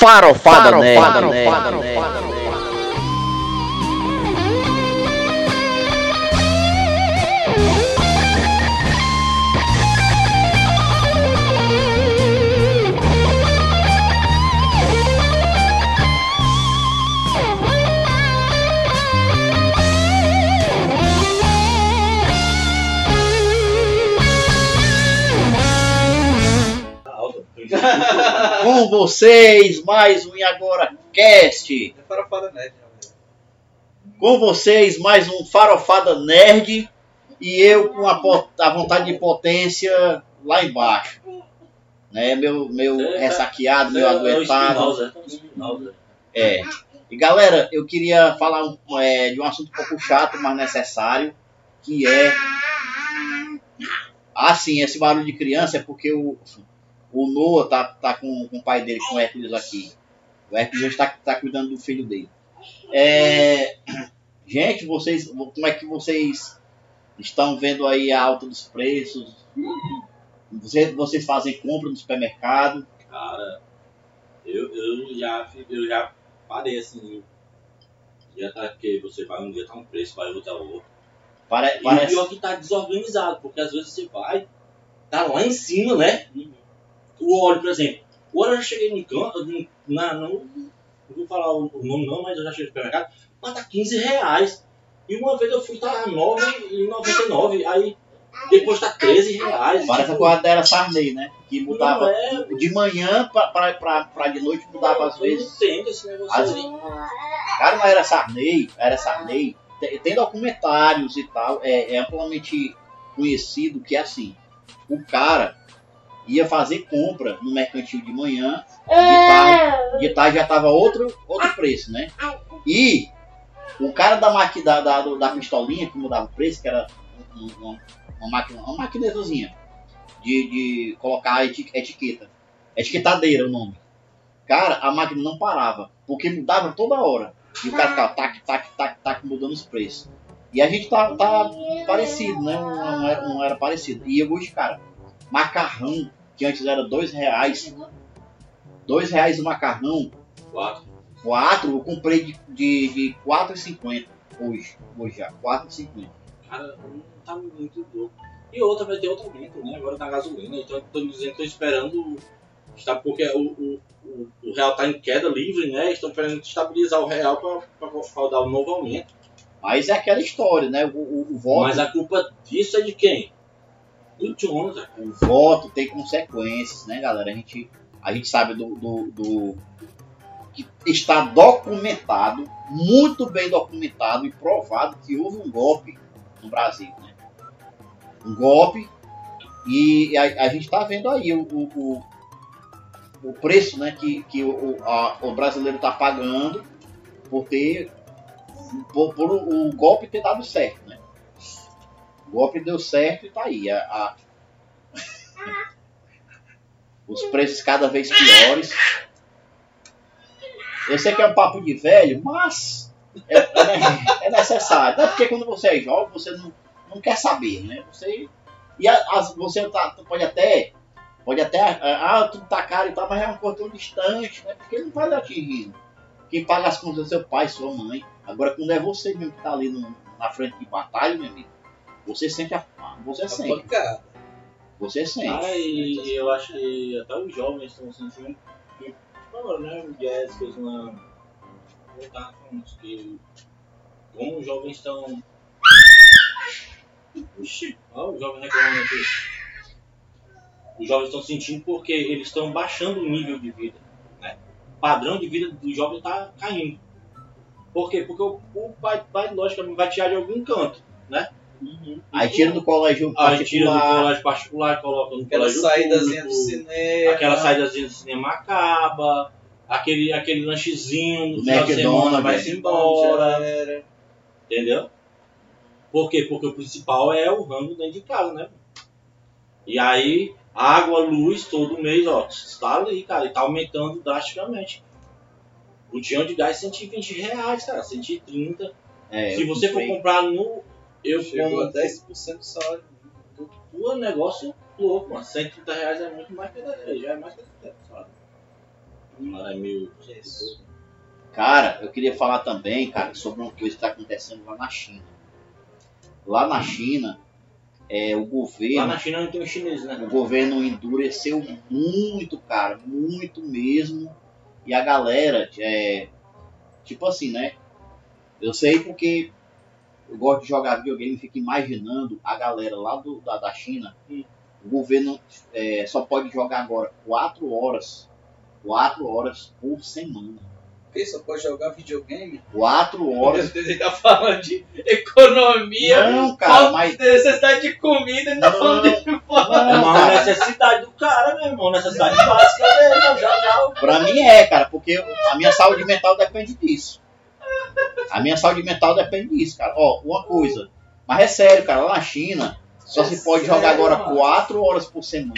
Farofada, Farofada Nerd. Farofada vocês, mais um E Agora Cast. É farofada nerd. Com vocês, mais um Farofada Nerd. E eu com a, a vontade de potência lá embaixo. Né? Meu, meu ressaqueado, meu adoentado. É. E galera, eu queria falar um, é, de um assunto um pouco chato, mas necessário. Que é. Ah, sim, esse barulho de criança é porque o. O Noah tá, tá com, com o pai dele, com o Hércules aqui. O Hércules está tá cuidando do filho dele. É, gente, vocês, como é que vocês estão vendo aí a alta dos preços? Vocês, vocês fazem compra no supermercado? Cara, eu, eu, já, eu já parei assim. Já tá que você vai um dia tá um preço, vai outro outro. Pare, e parece... o pior que tá desorganizado, porque às vezes você vai, tá lá em cima, né? O óleo, por exemplo. O óleo eu já cheguei num canto, na, não, não vou falar o nome não, mas eu já cheguei no supermercado, mas tá 15 reais. E uma vez eu fui, tá 9,99, aí depois tá 13 reais. Parece tipo, a coisa era Sarney, né? Que mudava é, de manhã pra, pra, pra, pra de noite, mudava às vezes. Não entendo esse negócio Às aí. Cara, mas era Sarney, era Sarney. Tem, tem documentários e tal, é, é amplamente conhecido que é assim. O cara ia fazer compra no mercantil de manhã, de tarde, de tarde já tava outro, outro preço, né? E o cara da, maqui, da, da, da pistolinha que mudava o preço, que era uma, uma máquina, uma maquinetazinha de, de colocar eti- etiqueta. Etiquetadeira o nome. Cara, a máquina não parava, porque mudava toda hora. E o cara ficava tac, tac, tac, tac, mudando os preços. E a gente tá, tá parecido, né? Não, não era, não era parecido. E eu hoje, cara, macarrão, que antes era dois reais. Dois reais o macarrão. Quatro. Quatro, eu comprei de, de, de 4,50 hoje. Hoje já, 4,50. Cara, tá muito louco. E outra vai ter outro aumento, né? Agora na gasolina. Então estão dizendo que estão esperando. Está, porque o, o, o, o real tá em queda livre, né? Estão querendo estabilizar o real para dar um novo aumento. Mas é aquela história, né? O, o, o voto, Mas a culpa disso é de quem? Do Jonathan. o voto tem consequências, né, galera? A gente, a gente sabe do, do, do- que está documentado, muito bem documentado e provado que houve um golpe no Brasil, né? Um golpe e a, a gente está vendo aí o, o, o, preço, né, que, que o, a- o brasileiro está pagando por ter por, por o golpe ter dado certo, né? O golpe deu certo e tá aí. A, a- Os preços cada vez piores. Eu sei que é um papo de velho, mas é, é- é necessário. Até porque quando você é jovem, você não, não quer saber, né? Você, e você tá, pode até. Pode até. Ah, tudo tá caro e tal, mas é um cordão distante, né? Porque não vai lhe atingindo. Quem paga as contas é seu pai, sua mãe. Agora quando é você mesmo que tá ali no- na frente de batalha, meu amigo, você sente a. Você sente. pancada. Você sente. Ah, e eu acho que até os jovens estão sentindo que, agora, né, o Jazz fez uma. Falando isso, que como os jovens estão. Ixi, ó, os jovens reclamando aqui. Os jovens estão sentindo porque eles estão baixando o nível de vida. Né? O padrão de vida do jovem está caindo. Por quê? Porque o, o pai, pai, logicamente, vai tirar de algum canto. Né? Aí tira do colégio Aí tira do particular. colégio particular, coloca no Aquela colégio saídazinha do público. cinema. Aquela saídazinha do cinema acaba, aquele, aquele lanchezinho no Do final de semana McDonald's, vai né? se embora. Entendeu? Por quê? Porque o principal é o rango dentro de casa, né? E aí, água, luz, todo mês, ó, está ali, cara, e tá aumentando drasticamente. O tião de gás 120 reais, cara, 130. É, Se você for comprar no. Eu Chegou a como. 10% do salário. Pô, negócio louco, mano. 130 reais é muito mais que 10, já é mais que 10, sabe? É mil. Cara, eu queria falar também, cara, sobre uma coisa que está acontecendo lá na China. Lá na China, é, o Lá governo, na China não tem um chinês, né? o governo endureceu muito, cara, muito mesmo. E a galera, é, tipo assim, né? Eu sei porque eu gosto de jogar videogame e fico imaginando a galera lá do, da, da China. Hum. O governo é, só pode jogar agora 4 horas, 4 horas por semana. Porque só pode jogar videogame? 4 horas. Ele tá falando de economia, Não, cara, mas. de necessidade de comida, ele tá Não, falando de É Não, necessidade do cara, meu irmão. Necessidade básica dele, não jogar. pra mim é, cara, porque a minha saúde mental depende disso. A minha saúde mental depende disso, cara. Ó, uma coisa. Mas é sério, cara, lá na China só É se pode sério, jogar agora mano. 4 horas por semana.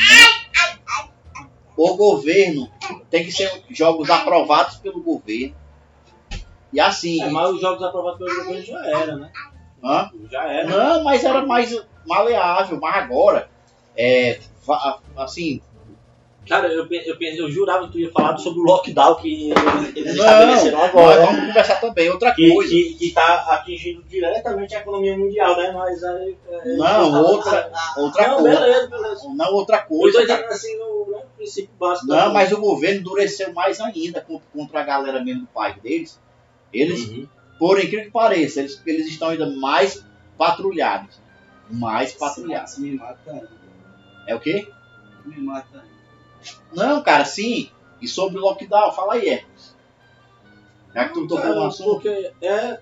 O governo tem que ser jogos aprovados pelo governo. E assim. É, mas os jogos aprovados pelo governo já era, né? Hã? Já era. Não, mas era mais maleável, mas agora. É. Assim, Cara, eu, eu, eu jurava que tu ia falar sobre o lockdown que eles, eles Não, estabeleceram agora. vamos conversar também. Outra Que, coisa. que, que tá atingindo diretamente a economia mundial, né? Mas aí. é, Não, outra, outra Não, coisa. beleza, beleza. Não, outra coisa. cara. dizendo assim no né, princípio básico. Não, mas o governo endureceu mais ainda contra, contra a galera mesmo do país deles. Eles, Uhum. por incrível que pareça, eles, eles estão ainda mais patrulhados. Mais patrulhados. Me mata. É o quê? Me mata. Não, cara, sim. E sobre o lockdown, fala aí, é. Já que tu tocou no Cara, assunto. porque é.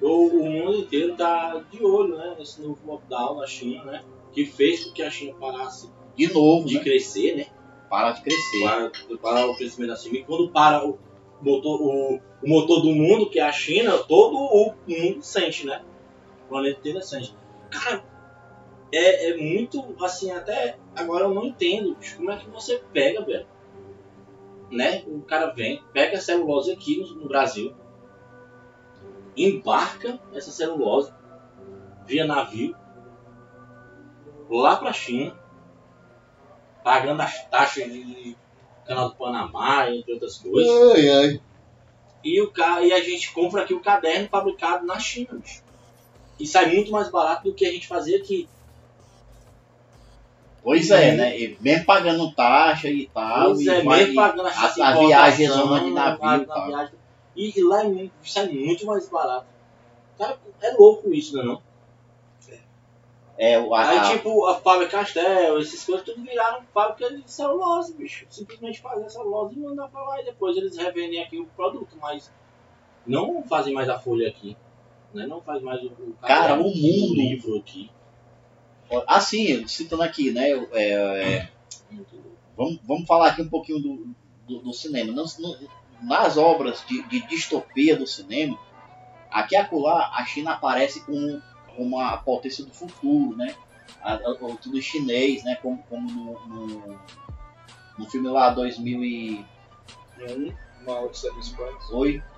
O, o mundo inteiro tá de olho, né? Nesse novo lockdown na China, né? Que fez com que a China parasse De novo, de né? crescer, né? Para de crescer. Para, para o crescimento da China. E quando para o motor, o, o motor do mundo, que é a China, todo o mundo sente, né? O planeta inteiro sente. Cara, é, é muito, assim, até agora eu não entendo bicho, como é que você pega, velho. Né? O cara vem, pega a celulose aqui no, no Brasil, embarca essa celulose via navio lá pra China, pagando as taxas de canal do Panamá, entre outras coisas. Ai, ai. E, o ca... e a gente compra aqui o caderno fabricado na China, bicho. E sai muito mais barato do que a gente fazia aqui. Pois é, né? E mesmo pagando taxa e tal. Pois e é, vai- mesmo pagando a, essa a viagem zona de navio a- e a tal. viagem- E, e lá é muito, sai muito mais barato. Cara, é louco isso, né não? É, o- a, Aí a- tipo, a fábrica Castel, essas coisas, tudo viraram fábrica de celulose, bicho. Simplesmente fazer celulose e mandar pra lá e depois eles revendem aqui o produto, mas não fazem mais a folha aqui. Né? Não faz mais o, o Cara, o mundo- livro aqui. Assim, citando aqui, né? é, é, vamos, vamos falar aqui um pouquinho do, do, do cinema. Nas, nas obras de, de distopia do cinema, aqui e acolá, a China aparece como uma potência do futuro, né? O- tudo chinês, né? Como, como no, no, no filme lá 2008. Uma Odisseia do Espaço.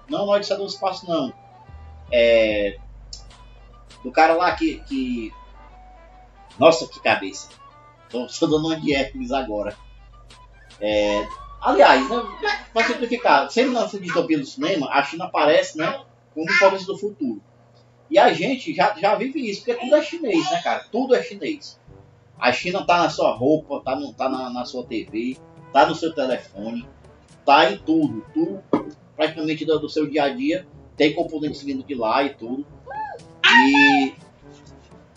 Não, não é de do espaço, não. É. Do cara lá que. que... Nossa, que cabeça. Tô dando uma de Hércules agora. É, aliás, né, para simplificar, sempre na distopia do cinema, a China aparece né, como potência do futuro. E a gente já, já vive isso, porque tudo é chinês, né, cara? Tudo é chinês. A China tá na sua roupa, tá, no, tá na, na sua TV, tá no seu telefone, tá em tudo. Tudo praticamente do, do seu dia a dia tem componentes vindo de lá e tudo. E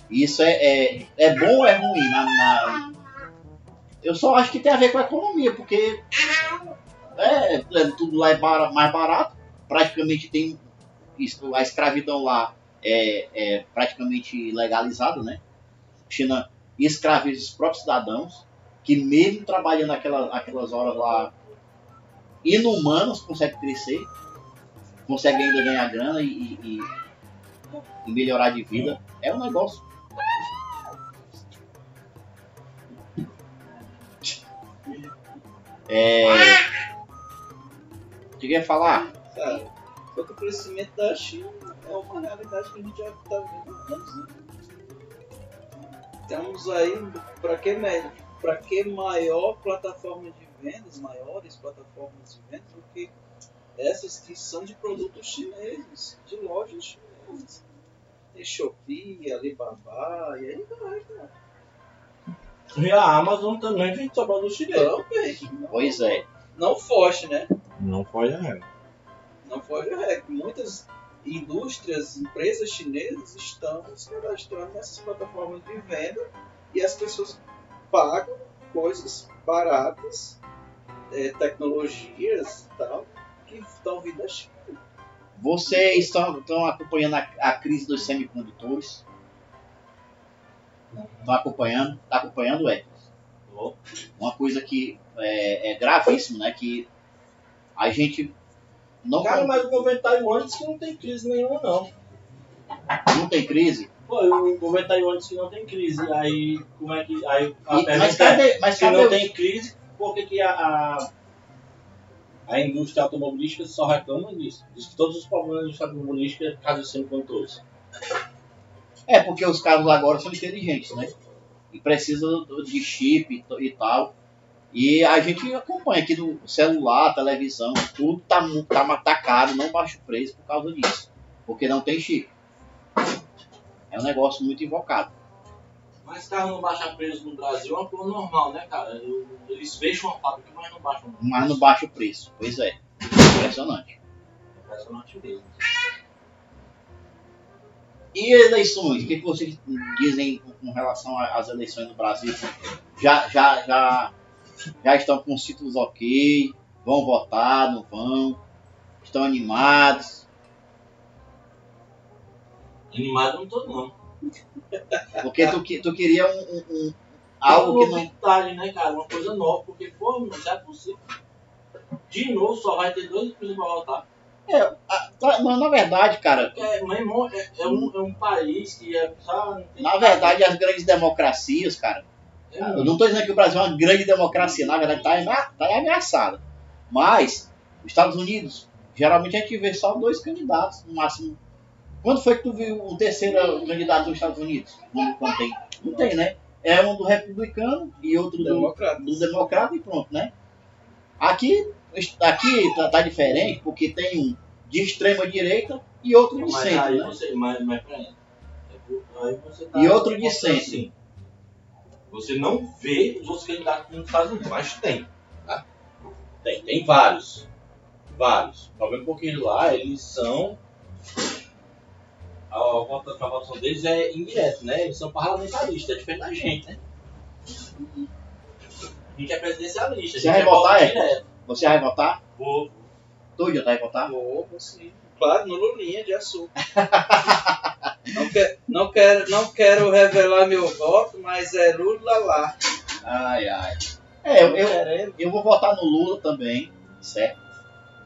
isso é, é, é bom ou é ruim? Na, na- Eu só acho que tem a ver com a economia, porque é, é, tudo lá é bara- mais barato, praticamente tem isso, a escravidão lá é, é praticamente legalizada, né? China escraviza os próprios cidadãos, que mesmo trabalhando aquela, aquelas horas lá inumanos conseguem crescer, conseguem ainda ganhar grana e- e- e melhorar de vida. É um negócio. É. O que eu ia falar? Cara, o crescimento da China é uma realidade que a gente já está vendo há anos, né? Temos aí, para que, pra que maior plataforma de vendas, maiores plataformas de vendas do que essas que são de produtos chineses, de lojas chinesas. Tem Shopee, Alibaba, e aí vai, cara. E a Amazon também vem só produto chinês. Também. Pois é. Não foge, né? Não pode, né? Não foge a regra. Muitas indústrias, empresas chinesas estão se cadastrando nessas plataformas de venda e as pessoas pagam coisas baratas, eh, tecnologias e tal, que estão vindo da China. Vocês estão, estão acompanhando a, a crise dos semicondutores? Estão acompanhando? Está acompanhando, é? Uma coisa que é, é gravíssimo, né? Que a gente não, Cara, mas o governo Taiwan disse que não tem crise nenhuma, não. não tem crise. Pô, o governo Taiwan disse que não tem crise. Aí, como é que. Aí a E- mas é, cadê? Mas se cadê não tem crise, por que, que a, a, a indústria automobilística só reclama disso? Diz que todos os problemas da indústria automobilística é por causa dos semicondutores. É porque os carros agora são inteligentes, né? E precisam de chip e tal. E a gente acompanha aqui no celular, televisão, tudo tá, tá, tá caro, não baixa o preço por causa disso. Porque não tem chip. É um negócio muito invocado. Mas carro não baixa preço no Brasil é uma coisa normal, né, cara? Eles fecham a fábrica, mas não baixam. Mas não baixa o preço. Pois é. Impressionante. Impressionante mesmo. E eleições? O que, que vocês dizem com relação às eleições no Brasil? Já, já, já, já estão com os títulos ok? Vão votar? Não vão? Estão animados? Animado não tô, não. Porque tu, tu queria um, um- um- algo que não. novidade, né, cara? Uma coisa nova, porque, pô, não é possível. De novo, só vai ter dois presidentes pra votar. É, a- tá- mas na verdade, cara, É, mas, irmão, é, é um, é um país que é. Sabe, tem na verdade, as grandes democracias, cara, É Eu não estou dizendo que o Brasil é uma grande democracia, na verdade está tá ameaçada. Mas, os Estados Unidos, geralmente a gente vê só dois candidatos, no máximo. Quando foi que tu viu o terceiro candidato dos Estados Unidos? Não, não tem. Não tem, né? É um do republicano e outro do, Democrata. do democrata e pronto, né? Aqui, aqui tá, tá diferente porque tem um de extrema direita e outro de Mas centro, aí né? você. Mas, mas peraí. Tá E outro de centro. assim, Você não vê os outros candidatos nos Estados Unidos, mas tem. Tá? Tem, tem vários. Vários. O problema é porque lá eles são. A a vota- a votação deles é indireta, né? Eles são parlamentaristas, é diferente da gente, né? A gente é presidencialista, a gente vai é votar, é? direto. Você vai votar? Vou, Tu já vai votar? Vou, sim. Claro, no Lulinha de açúcar. não, quer, não, quero, não quero revelar meu voto, mas é Lula lá. Ai, ai. É, eu, eu, eu vou votar no Lula também, certo?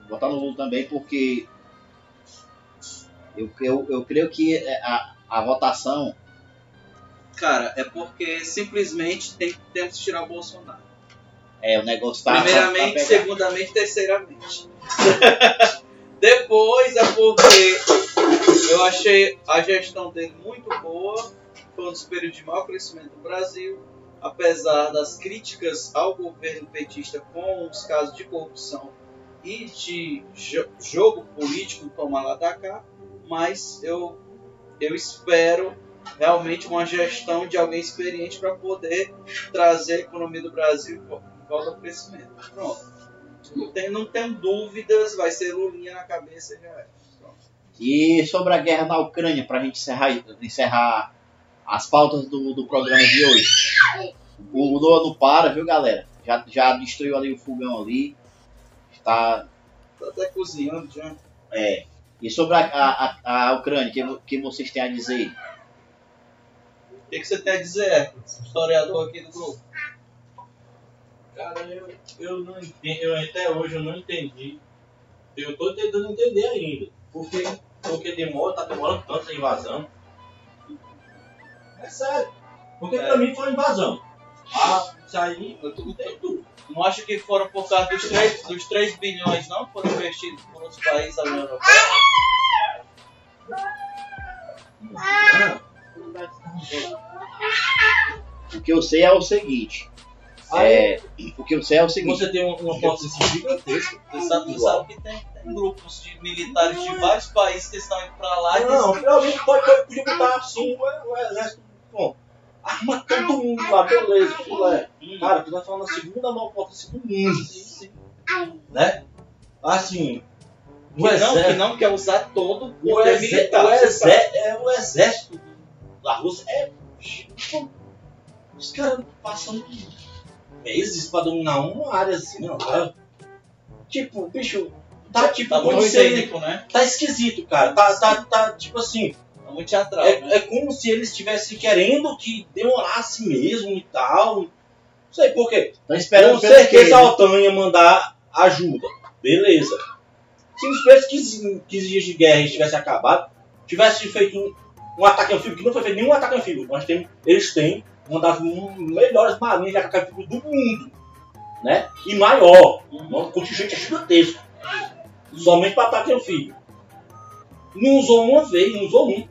Vou votar no Lula também porque eu, eu, eu creio que a, a votação. Cara, é porque simplesmente tem, temos que tirar o Bolsonaro. É, o negócio tá. Primeiramente, tá segundamente, terceiramente. Depois é porque eu achei a gestão dele muito boa. Foi um dos períodos de maior crescimento do Brasil. Apesar das críticas ao governo petista com os casos de corrupção e de jo- jogo político tomar lá da cá. Mas eu, eu espero realmente uma gestão de alguém experiente para poder trazer a economia do Brasil volta ao crescimento. Pronto. Não tenho, não tenho dúvidas, vai ser Lulinha na cabeça e já é. E sobre a guerra na Ucrânia, pra gente encerrar, encerrar as pautas do, do programa de hoje. O Lula não para, viu, galera? Já, já destruiu ali o fogão ali. Está Tá até cozinhando já. É. E sobre a, a, a, a Ucrânia, o que, que vocês têm a dizer? O que, que você tem a dizer, historiador aqui do grupo? Cara, eu, eu não entendi, eu até hoje eu não entendi. Eu tô tentando entender ainda. Por que, porque demora, tá demorando tanto essa invasão. É sério. Porque É. pra mim foi uma invasão. Ah, isso aí eu tô tudo. Não acho que foram por causa dos 3, dos 3 bilhões, não? Foram investidos por outros países da União Europeia? O que eu sei é o seguinte. É, o que eu sei é o seguinte. você tem uma, uma potência gigantesca. Você sabe, sabe que tem, tem grupos de militares de vários países que estão indo pra lá Não, realmente pode, pode, podia botar assim o, o exército. Bom, arma todo mundo lá, beleza, filé. Cara, tu vai falando a segunda maior potência do mundo. Né? Assim, o que não, que exército. não quer usar todo o O, poder exé- militar. o, você exé- é, o exército da Rússia é. Os caras passam meses pra dominar uma área assim, não, cara. Tipo, bicho, tá tipo Tá muito como se ele- cínico, né? Tá esquisito, cara. Tá, tá, tá tipo assim. Tá muito teatral. né? É, é como se eles estivessem querendo que demorasse mesmo e tal. Não sei por quê. Estão esperando Com certeza a né? OTAN ia mandar ajuda. Beleza. Se os primeiros 15, 15 dias de guerra tivessem acabado, tivesse feito um, um ataque anfíbio, que não foi feito nenhum ataque anfíbio. Nós temos, eles têm uma das melhores marinhas de anfíbio do mundo. Né? E maior. O contingente é gigantesco. Somente para ataque anfíbio. Não usou uma vez, não usou um.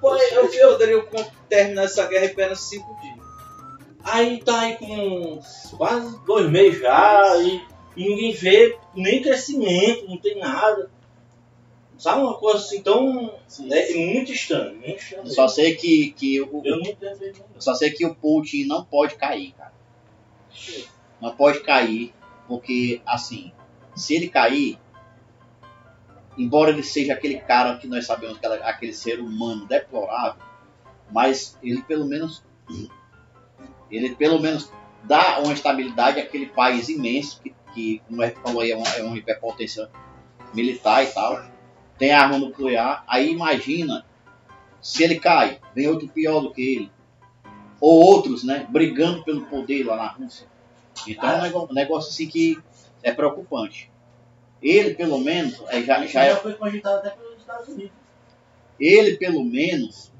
Pô, eu, Eles poderiam con- terminar essa guerra em apenas 5 dias. Aí tá aí com quase dois meses já e, e ninguém vê nem crescimento, não tem nada. Sabe uma coisa assim tão. É muito estranho, muito só sei que, que o, Eu não eu só sei que o Putin não pode cair, cara. Não pode cair, porque assim, se ele cair, embora ele seja aquele cara que nós sabemos que é aquele ser humano deplorável, mas ele pelo menos ele pelo menos dá uma estabilidade àquele país imenso que, que como é que falou aí, é uma, é uma hiperpotência militar e tal, tem arma nuclear, aí imagina se ele cai, vem outro pior do que ele, ou outros, né, brigando pelo poder lá na Rússia. Então é um negócio, um negócio assim que é preocupante. Ele pelo menos é, já, já é, foi cogitado até pelos Estados Unidos. ele pelo menos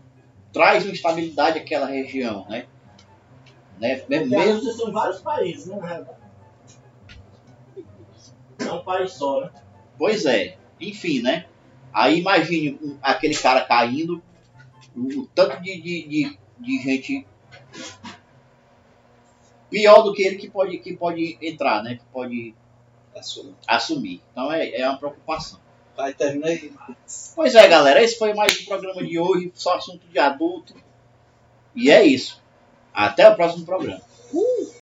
traz uma estabilidade àquela região, né? né? Mesmo, são vários países, é? Não é um país só, né? pois é, enfim, né? Aí imagine aquele cara caindo, o, tanto de, de, de, de gente pior do que ele que pode, que pode entrar, né? Que pode Assume. assumir. Então é, é uma preocupação. Vai, termina aí. Pois é, galera, esse foi mais um programa de hoje, só assunto de adulto. E é isso. Até o próximo programa. Uh!